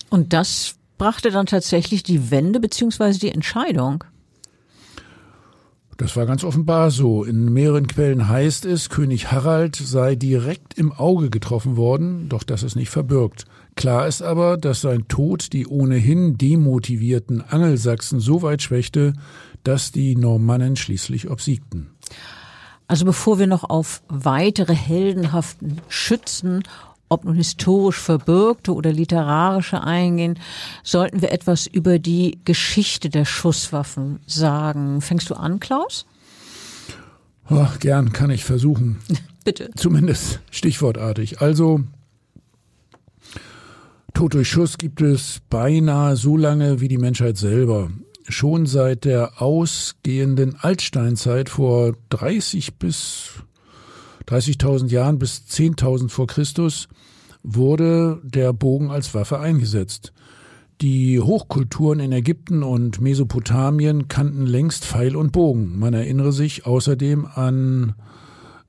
Und das brachte dann tatsächlich die Wende beziehungsweise die Entscheidung. Das war ganz offenbar so. In mehreren Quellen heißt es, König Harald sei direkt im Auge getroffen worden, doch das ist nicht verbürgt. Klar ist aber, dass sein Tod die ohnehin demotivierten Angelsachsen so weit schwächte, dass die Normannen schließlich obsiegten. Also bevor wir noch auf weitere heldenhaften Schützen ob nun historisch verbürgte oder literarische eingehen, sollten wir etwas über die Geschichte der Schusswaffen sagen. Fängst du an, Klaus? Oh, gern kann ich versuchen. Bitte. Zumindest stichwortartig. Also, Tod durch Schuss gibt es beinahe so lange wie die Menschheit selber. Schon seit der ausgehenden Altsteinzeit vor 30 bis 30.000 Jahren bis 10.000 vor Christus wurde der Bogen als Waffe eingesetzt. Die Hochkulturen in Ägypten und Mesopotamien kannten längst Pfeil und Bogen. Man erinnere sich außerdem an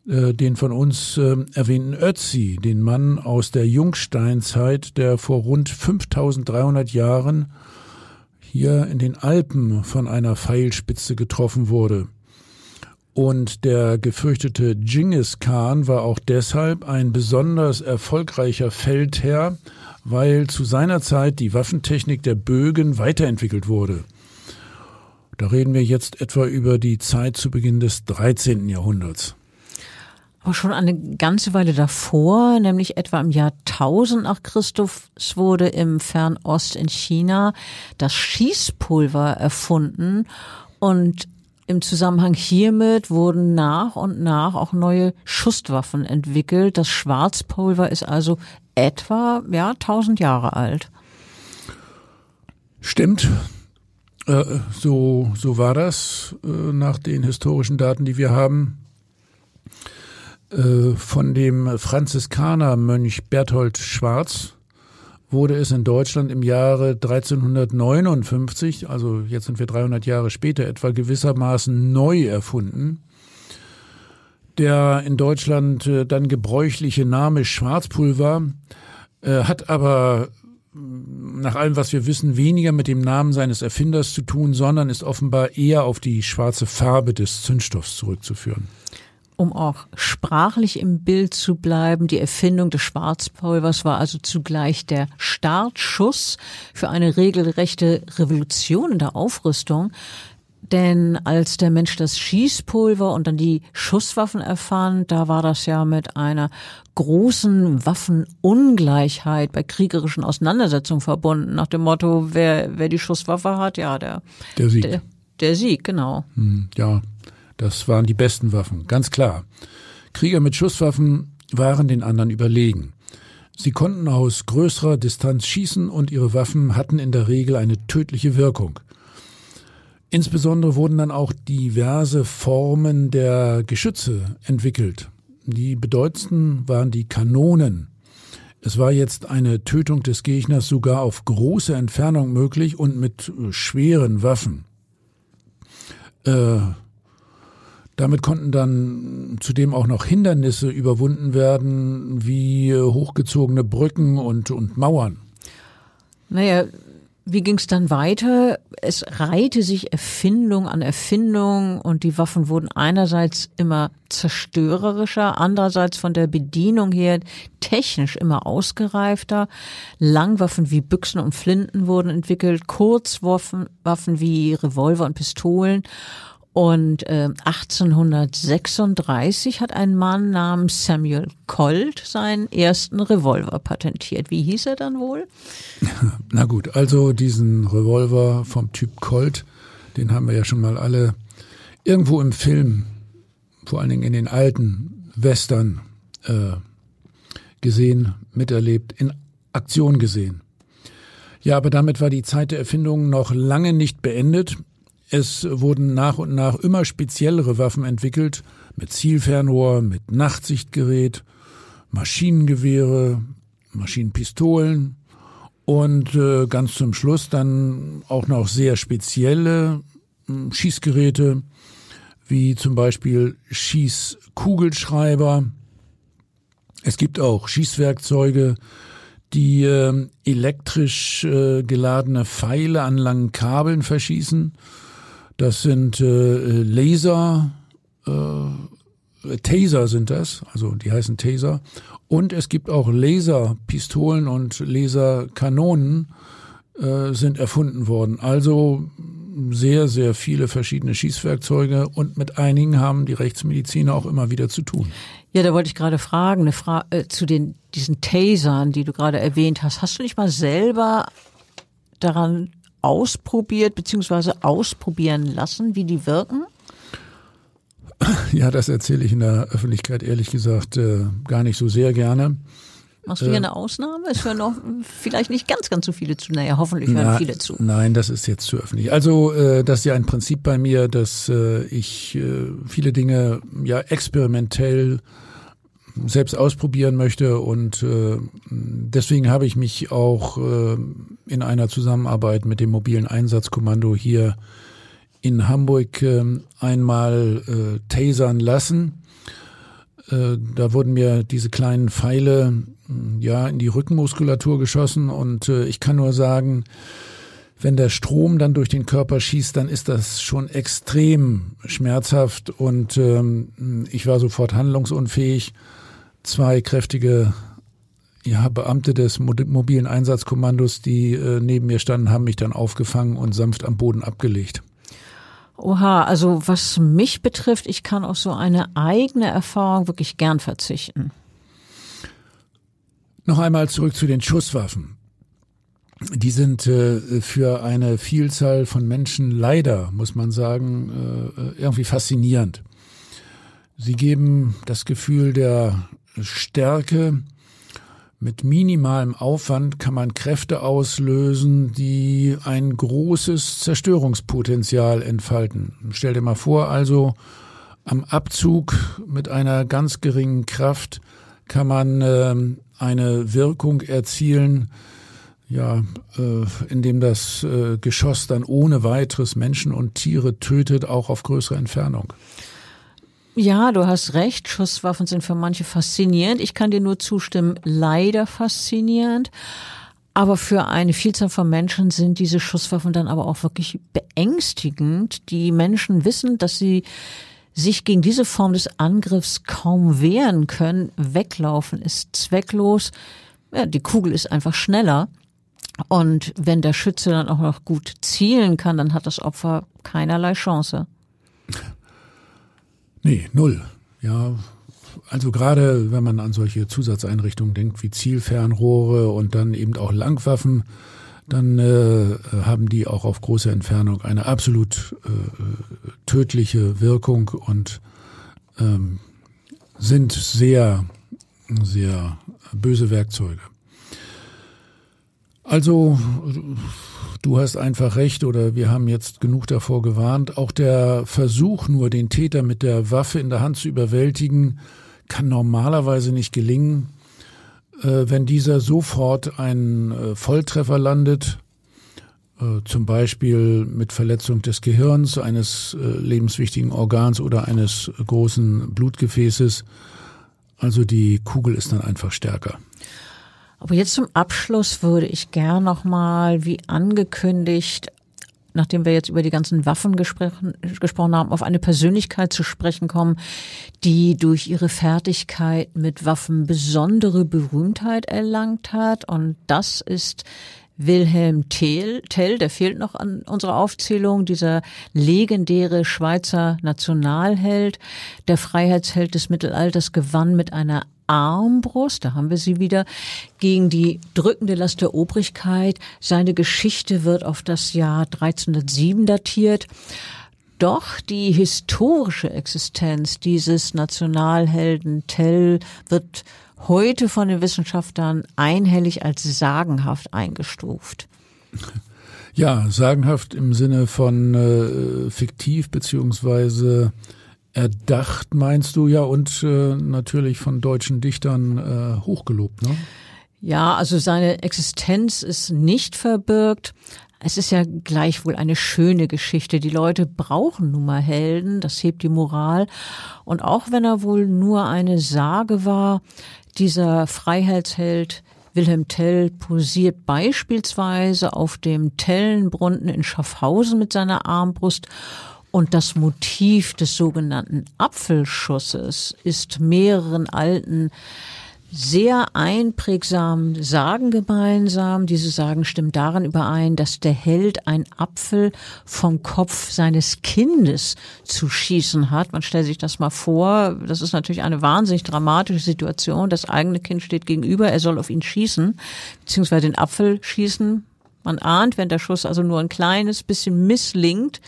äh, den von uns äh, erwähnten Ötzi, den Mann aus der Jungsteinzeit, der vor rund 5300 Jahren hier in den Alpen von einer Pfeilspitze getroffen wurde. Und der gefürchtete Genghis Khan war auch deshalb ein besonders erfolgreicher Feldherr, weil zu seiner Zeit die Waffentechnik der Bögen weiterentwickelt wurde. Da reden wir jetzt etwa über die Zeit zu Beginn des 13. Jahrhunderts. Aber schon eine ganze Weile davor, nämlich etwa im Jahr 1000 nach Christus, wurde im Fernost in China das Schießpulver erfunden und im Zusammenhang hiermit wurden nach und nach auch neue Schusswaffen entwickelt. Das Schwarzpulver ist also etwa ja 1000 Jahre alt. Stimmt. Äh, so, so war das äh, nach den historischen Daten, die wir haben. Äh, von dem Franziskanermönch Berthold Schwarz wurde es in Deutschland im Jahre 1359, also jetzt sind wir 300 Jahre später, etwa gewissermaßen neu erfunden. Der in Deutschland äh, dann gebräuchliche Name Schwarzpulver äh, hat aber mm, nach allem, was wir wissen, weniger mit dem Namen seines Erfinders zu tun, sondern ist offenbar eher auf die schwarze Farbe des Zündstoffs zurückzuführen um auch sprachlich im Bild zu bleiben. Die Erfindung des Schwarzpulvers war also zugleich der Startschuss für eine regelrechte Revolution in der Aufrüstung. Denn als der Mensch das Schießpulver und dann die Schusswaffen erfand, da war das ja mit einer großen Waffenungleichheit bei kriegerischen Auseinandersetzungen verbunden. Nach dem Motto, wer, wer die Schusswaffe hat, ja, der, der Sieg. Der, der Sieg, genau. Hm, ja, das waren die besten Waffen, ganz klar. Krieger mit Schusswaffen waren den anderen überlegen. Sie konnten aus größerer Distanz schießen und ihre Waffen hatten in der Regel eine tödliche Wirkung. Insbesondere wurden dann auch diverse Formen der Geschütze entwickelt. Die bedeutendsten waren die Kanonen. Es war jetzt eine Tötung des Gegners sogar auf große Entfernung möglich und mit schweren Waffen. Äh, damit konnten dann zudem auch noch Hindernisse überwunden werden, wie hochgezogene Brücken und, und Mauern. Naja, wie ging es dann weiter? Es reihte sich Erfindung an Erfindung und die Waffen wurden einerseits immer zerstörerischer, andererseits von der Bedienung her technisch immer ausgereifter. Langwaffen wie Büchsen und Flinten wurden entwickelt, Kurzwaffen Waffen wie Revolver und Pistolen und äh, 1836 hat ein Mann namens Samuel Colt seinen ersten Revolver patentiert. Wie hieß er dann wohl? Na gut, also diesen Revolver vom Typ Colt, den haben wir ja schon mal alle irgendwo im Film, vor allen Dingen in den alten Western äh, gesehen, miterlebt, in Aktion gesehen. Ja, aber damit war die Zeit der Erfindung noch lange nicht beendet. Es wurden nach und nach immer speziellere Waffen entwickelt, mit Zielfernrohr, mit Nachtsichtgerät, Maschinengewehre, Maschinenpistolen und äh, ganz zum Schluss dann auch noch sehr spezielle äh, Schießgeräte, wie zum Beispiel Schießkugelschreiber. Es gibt auch Schießwerkzeuge, die äh, elektrisch äh, geladene Pfeile an langen Kabeln verschießen das sind äh, Laser, äh, Taser sind das, also die heißen Taser. Und es gibt auch Laserpistolen und Laserkanonen äh, sind erfunden worden. Also sehr, sehr viele verschiedene Schießwerkzeuge und mit einigen haben die Rechtsmediziner auch immer wieder zu tun. Ja, da wollte ich gerade fragen, eine Frage äh, zu den diesen Tasern, die du gerade erwähnt hast. Hast du nicht mal selber daran ausprobiert bzw. ausprobieren lassen, wie die wirken? Ja, das erzähle ich in der Öffentlichkeit ehrlich gesagt äh, gar nicht so sehr gerne. Machst du hier äh, eine Ausnahme? Es hören noch vielleicht nicht ganz, ganz so viele zu. Naja, hoffentlich hören na, viele zu. Nein, das ist jetzt zu öffentlich. Also äh, das ist ja ein Prinzip bei mir, dass äh, ich äh, viele Dinge ja experimentell selbst ausprobieren möchte. Und äh, deswegen habe ich mich auch äh, in einer Zusammenarbeit mit dem mobilen Einsatzkommando hier in Hamburg äh, einmal äh, tasern lassen. Äh, da wurden mir diese kleinen Pfeile ja in die Rückenmuskulatur geschossen. Und äh, ich kann nur sagen, wenn der Strom dann durch den Körper schießt, dann ist das schon extrem schmerzhaft. Und ähm, ich war sofort handlungsunfähig zwei kräftige ja, Beamte des mobilen Einsatzkommandos, die äh, neben mir standen, haben mich dann aufgefangen und sanft am Boden abgelegt. Oha, also was mich betrifft, ich kann auf so eine eigene Erfahrung wirklich gern verzichten. Noch einmal zurück zu den Schusswaffen. die sind äh, für eine Vielzahl von Menschen leider, muss man sagen, äh, irgendwie faszinierend. Sie geben das Gefühl der Stärke. Mit minimalem Aufwand kann man Kräfte auslösen, die ein großes Zerstörungspotenzial entfalten. Stell dir mal vor, also am Abzug mit einer ganz geringen Kraft kann man äh, eine Wirkung erzielen, ja, äh, indem das äh, Geschoss dann ohne weiteres Menschen und Tiere tötet, auch auf größere Entfernung. Ja, du hast recht. Schusswaffen sind für manche faszinierend. Ich kann dir nur zustimmen, leider faszinierend. Aber für eine Vielzahl von Menschen sind diese Schusswaffen dann aber auch wirklich beängstigend. Die Menschen wissen, dass sie sich gegen diese Form des Angriffs kaum wehren können. Weglaufen ist zwecklos. Ja, die Kugel ist einfach schneller. Und wenn der Schütze dann auch noch gut zielen kann, dann hat das Opfer keinerlei Chance. Nee, null. Ja, also gerade wenn man an solche Zusatzeinrichtungen denkt wie Zielfernrohre und dann eben auch Langwaffen, dann äh, haben die auch auf große Entfernung eine absolut äh, tödliche Wirkung und ähm, sind sehr, sehr böse Werkzeuge. Also du hast einfach recht oder wir haben jetzt genug davor gewarnt. Auch der Versuch, nur den Täter mit der Waffe in der Hand zu überwältigen, kann normalerweise nicht gelingen. Äh, wenn dieser sofort einen äh, Volltreffer landet, äh, zum Beispiel mit Verletzung des Gehirns, eines lebenswichtigen Organs oder eines großen Blutgefäßes, also die Kugel ist dann einfach stärker. Aber jetzt zum Abschluss würde ich gern nochmal, wie angekündigt, nachdem wir jetzt über die ganzen Waffen gesprochen, gesprochen haben, auf eine Persönlichkeit zu sprechen kommen, die durch ihre Fertigkeit mit Waffen besondere Berühmtheit erlangt hat. Und das ist Wilhelm Tell, Tell, der fehlt noch an unserer Aufzählung, dieser legendäre Schweizer Nationalheld, der Freiheitsheld des Mittelalters gewann mit einer Armbrust, da haben wir sie wieder, gegen die drückende Last der Obrigkeit. Seine Geschichte wird auf das Jahr 1307 datiert. Doch die historische Existenz dieses Nationalhelden Tell wird heute von den Wissenschaftlern einhellig als sagenhaft eingestuft. Ja, sagenhaft im Sinne von äh, fiktiv beziehungsweise erdacht, meinst du ja, und äh, natürlich von deutschen Dichtern äh, hochgelobt, ne? Ja, also seine Existenz ist nicht verbirgt. Es ist ja gleichwohl eine schöne Geschichte. Die Leute brauchen nun mal Helden, das hebt die Moral. Und auch wenn er wohl nur eine Sage war, dieser Freiheitsheld Wilhelm Tell posiert beispielsweise auf dem Tellenbrunnen in Schaffhausen mit seiner Armbrust und das Motiv des sogenannten Apfelschusses ist mehreren alten sehr einprägsamen Sagen gemeinsam. Diese Sagen stimmen darin überein, dass der Held ein Apfel vom Kopf seines Kindes zu schießen hat. Man stellt sich das mal vor. Das ist natürlich eine wahnsinnig dramatische Situation. Das eigene Kind steht gegenüber. Er soll auf ihn schießen, beziehungsweise den Apfel schießen. Man ahnt, wenn der Schuss also nur ein kleines bisschen misslingt,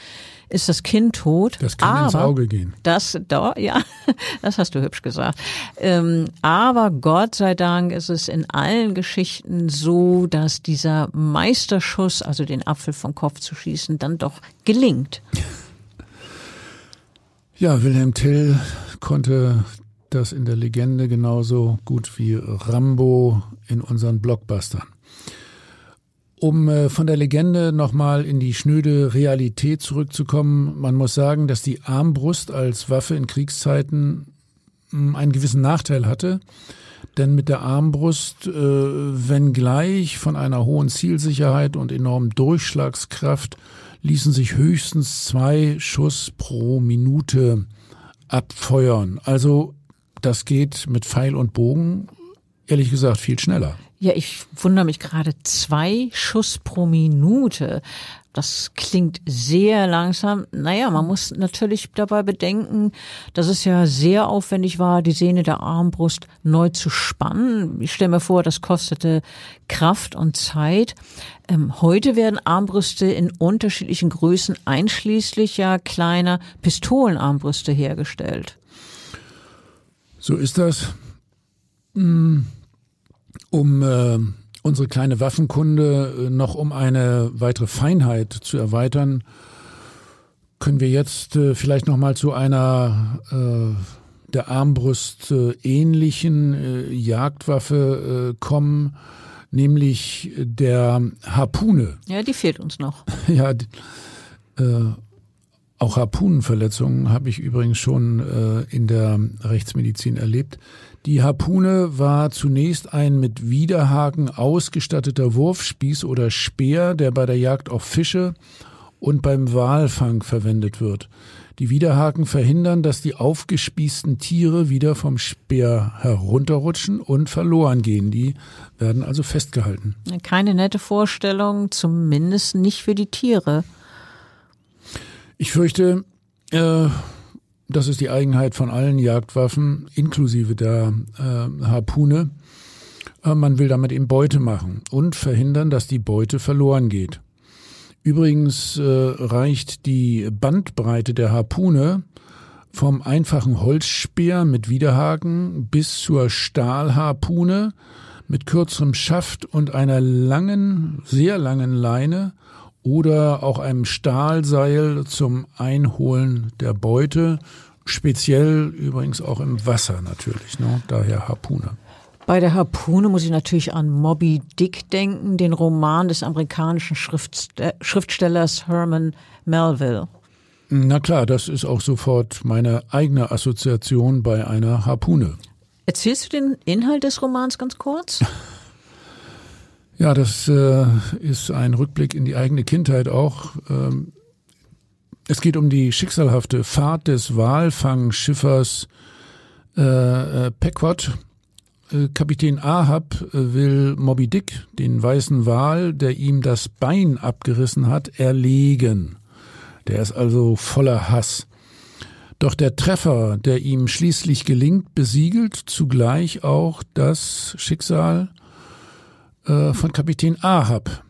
ist das Kind tot. Das kann aber ins Auge gehen. Das, da, ja, das hast du hübsch gesagt. Ähm, aber Gott sei Dank ist es in allen Geschichten so, dass dieser Meisterschuss, also den Apfel vom Kopf zu schießen, dann doch gelingt. Ja, Wilhelm Till konnte das in der Legende genauso gut wie Rambo in unseren Blockbustern. Um äh, von der Legende nochmal in die schnöde Realität zurückzukommen, man muss sagen, dass die Armbrust als Waffe in Kriegszeiten hm, einen gewissen Nachteil hatte. Denn mit der Armbrust, äh, wenngleich von einer hohen Zielsicherheit und enormen Durchschlagskraft, ließen sich höchstens zwei Schuss pro Minute abfeuern. Also das geht mit Pfeil und Bogen ehrlich gesagt viel schneller. Ja, ich wundere mich gerade. Zwei Schuss pro Minute. Das klingt sehr langsam. Naja, man muss natürlich dabei bedenken, dass es ja sehr aufwendig war, die Sehne der Armbrust neu zu spannen. Ich stelle mir vor, das kostete Kraft und Zeit. Ähm, heute werden Armbrüste in unterschiedlichen Größen, einschließlich ja kleiner Pistolenarmbrüste hergestellt. So ist das. Um äh, unsere kleine Waffenkunde äh, noch um eine weitere Feinheit zu erweitern, können wir jetzt äh, vielleicht noch mal zu einer äh, der Armbrust äh, ähnlichen äh, Jagdwaffe kommen, nämlich der Harpune. Ja, die fehlt uns noch. ja, auch Harpunenverletzungen habe ich übrigens schon äh, in der Rechtsmedizin erlebt. Die Harpune war zunächst ein mit Widerhaken ausgestatteter Wurfspieß oder Speer, der bei der Jagd auf Fische und beim Walfang verwendet wird. Die Widerhaken verhindern, dass die aufgespießten Tiere wieder vom Speer herunterrutschen und verloren gehen. Die werden also festgehalten. Keine nette Vorstellung, zumindest nicht für die Tiere. Ich fürchte, äh, das ist die Eigenheit von allen Jagdwaffen, inklusive der äh, Harpune. Äh, man will damit eben Beute machen und verhindern, dass die Beute verloren geht. Übrigens äh, reicht die Bandbreite der Harpune vom einfachen Holzspeer mit Widerhaken bis zur Stahlharpune mit kürzerem Schaft und einer langen, sehr langen Leine oder auch einem Stahlseil zum Einholen der Beute, speziell übrigens auch im Wasser natürlich, ne? daher Harpune. Bei der Harpune muss ich natürlich an Moby Dick denken, den Roman des amerikanischen Schriftstellers Herman Melville. Na klar, das ist auch sofort meine eigene Assoziation bei einer Harpune. Erzählst du den Inhalt des Romans ganz kurz? Ja, das äh, ist ein Rückblick in die eigene Kindheit auch. Ähm, es geht um die schicksalhafte Fahrt des Walfangschiffers äh, äh, Pequot. Äh, Kapitän Ahab äh, will Moby Dick, den weißen Wal, der ihm das Bein abgerissen hat, erlegen. Der ist also voller Hass. Doch der Treffer, der ihm schließlich gelingt, besiegelt zugleich auch das Schicksal äh, von Kapitän Ahab.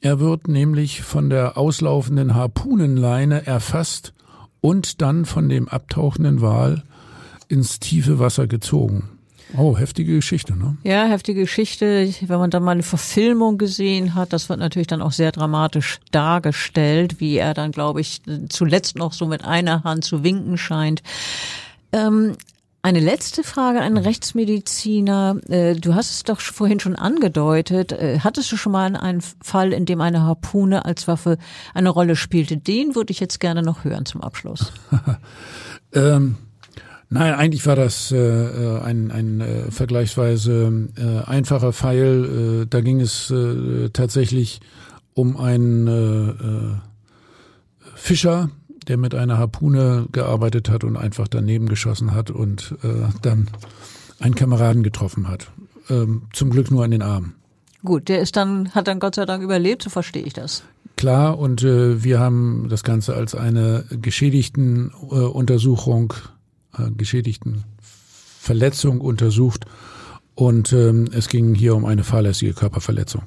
Er wird nämlich von der auslaufenden Harpunenleine erfasst und dann von dem abtauchenden Wal ins tiefe Wasser gezogen. Oh, heftige Geschichte, ne? Ja, heftige Geschichte. Wenn man dann mal eine Verfilmung gesehen hat, das wird natürlich dann auch sehr dramatisch dargestellt, wie er dann, glaube ich, zuletzt noch so mit einer Hand zu winken scheint. Ähm, eine letzte Frage an Rechtsmediziner. Äh, du hast es doch vorhin schon angedeutet. Äh, hattest du schon mal einen Fall, in dem eine Harpune als Waffe eine Rolle spielte? Den würde ich jetzt gerne noch hören zum Abschluss. ähm, nein, eigentlich war das äh, äh, ein, ein äh, vergleichsweise äh, einfacher Pfeil. da ging es tatsächlich um einen Fischer, der mit einer Harpune gearbeitet hat und einfach daneben geschossen hat und äh, dann einen Kameraden getroffen hat. Ähm, zum Glück nur an den Arm. Gut, der ist dann, hat dann Gott sei Dank überlebt, so verstehe ich das. Klar, und äh, wir haben das Ganze als eine geschädigten äh, Untersuchung, äh, geschädigten Verletzung untersucht und ähm, es ging hier um eine fahrlässige Körperverletzung.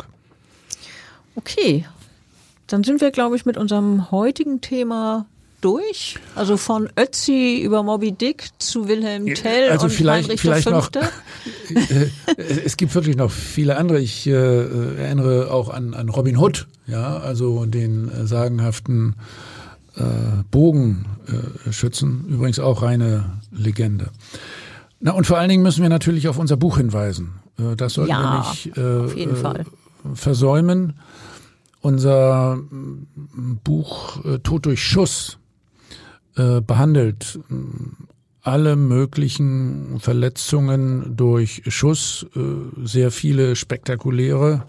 Okay, dann sind wir, glaube ich, mit unserem heutigen Thema durch? Also von Ötzi über Moby Dick zu Wilhelm Tell also und vielleicht, Heinrich vielleicht noch. Äh, es gibt wirklich noch viele andere. Ich äh, erinnere auch an, an Robin Hood, ja, also den äh, sagenhaften äh, Bogenschützen. Übrigens auch reine Legende. Na und vor allen Dingen müssen wir natürlich auf unser Buch hinweisen. Äh, das sollten ja, wir nicht äh, Fall. versäumen. Unser Buch Tod durch Schuss äh, behandelt. Alle möglichen Verletzungen durch Schuss, äh, sehr viele spektakuläre,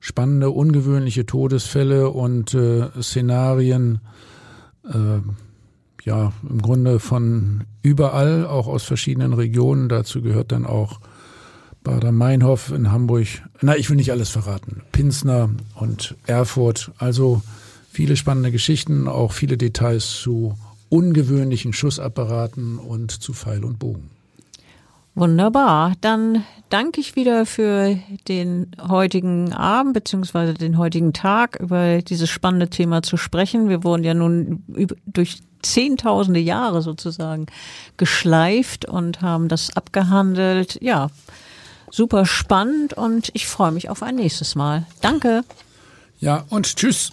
spannende, ungewöhnliche Todesfälle und äh, Szenarien, ja, im Grunde von überall, auch aus verschiedenen Regionen. Dazu gehört dann auch Bader-Meinhof in Hamburg. Na, ich will nicht alles verraten. Pinsner und Erfurt. Also viele spannende Geschichten, auch viele Details zu ungewöhnlichen Schussapparaten und zu Pfeil und Bogen. Wunderbar. Dann danke ich wieder für den heutigen Abend beziehungsweise den heutigen Tag über dieses spannende Thema zu sprechen. Wir wurden ja nun durch zehntausende Jahre sozusagen geschleift und haben das abgehandelt. Ja, super spannend und ich freue mich auf ein nächstes Mal. Danke. Ja, und tschüss.